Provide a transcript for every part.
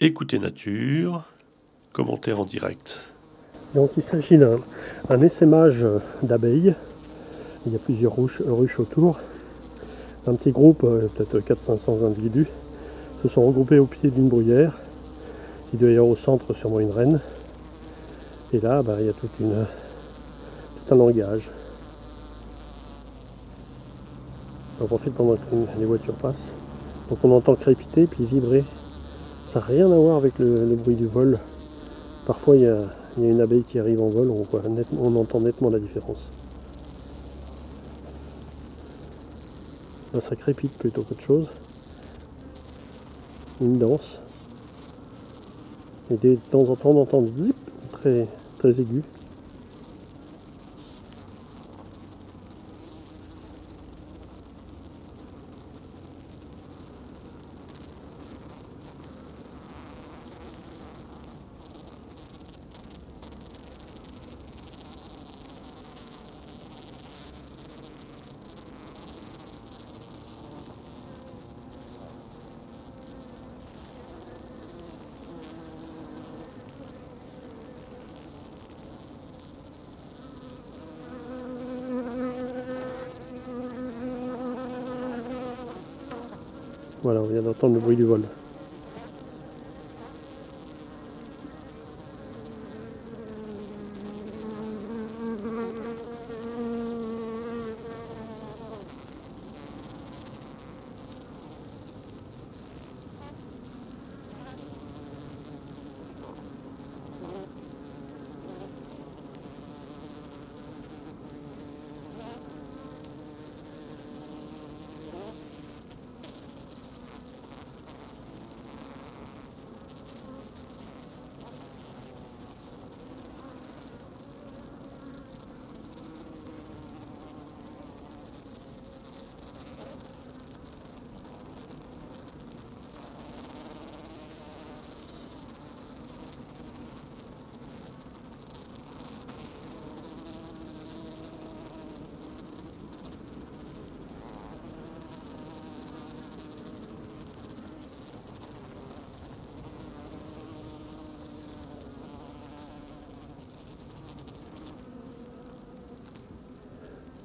Écoutez Nature, commentaire en direct. Donc il s'agit d'un essaimage d'abeilles. Il y a plusieurs ruches, autour. Un petit groupe, euh, peut-être 400-500 individus, se sont regroupés au pied d'une bruyère. Il doit y avoir au centre sûrement une reine. Et là, bah, il y a toute une, tout un langage. On profite pendant que les voitures passent. Donc on entend crépiter puis vibrer ça n'a rien à voir avec le, bruit du vol. Parfois, il y, a, une abeille qui arrive en vol, on, entend nettement la différence. Là, ça crépite plutôt qu'autre chose. Une danse. Et de temps en temps, on entend zip très, très aigu. Voilà, on vient d'entendre le bruit du vol.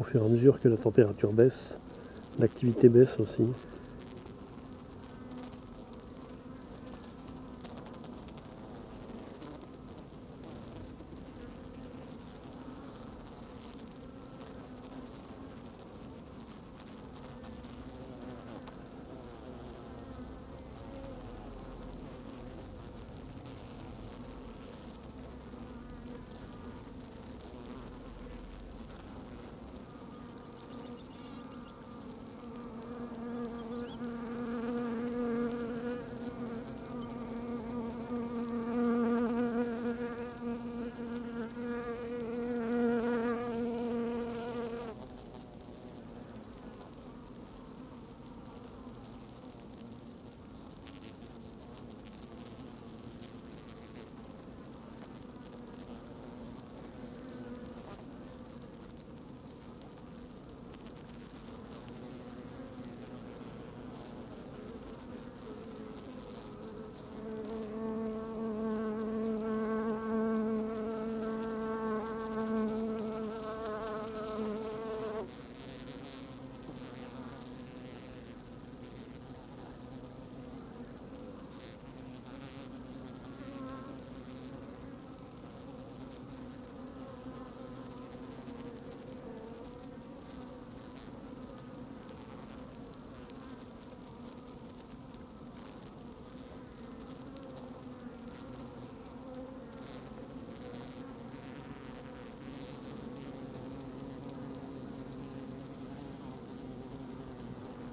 au fur et à mesure que la température baisse, l'activité baisse aussi.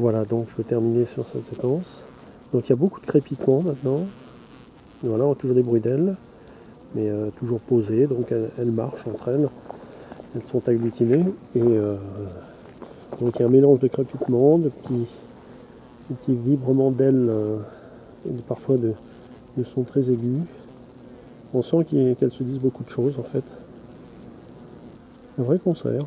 Voilà, donc je vais terminer sur cette séquence. Donc il y a beaucoup de crépitements maintenant. Voilà, on a toujours des bruits d'ailes, mais euh, toujours posées, donc elles, marchent entre elles. Elles sont agglutinées. Et euh, donc il y a un mélange de crépitements, de petits, vibrements d'ailes, euh, et parfois de, sons très aigus. On sent qu'elles se disent beaucoup de choses en fait. Un vrai concert.